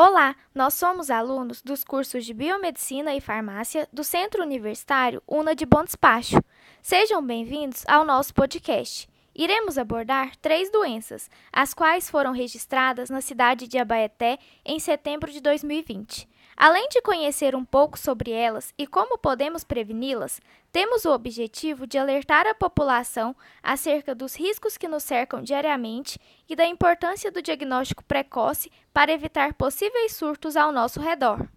Olá, nós somos alunos dos cursos de Biomedicina e Farmácia do Centro Universitário Una de Bom Despacho. Sejam bem-vindos ao nosso podcast. Iremos abordar três doenças, as quais foram registradas na cidade de Abaeté em setembro de 2020. Além de conhecer um pouco sobre elas e como podemos preveni-las, temos o objetivo de alertar a população acerca dos riscos que nos cercam diariamente e da importância do diagnóstico precoce para evitar possíveis surtos ao nosso redor.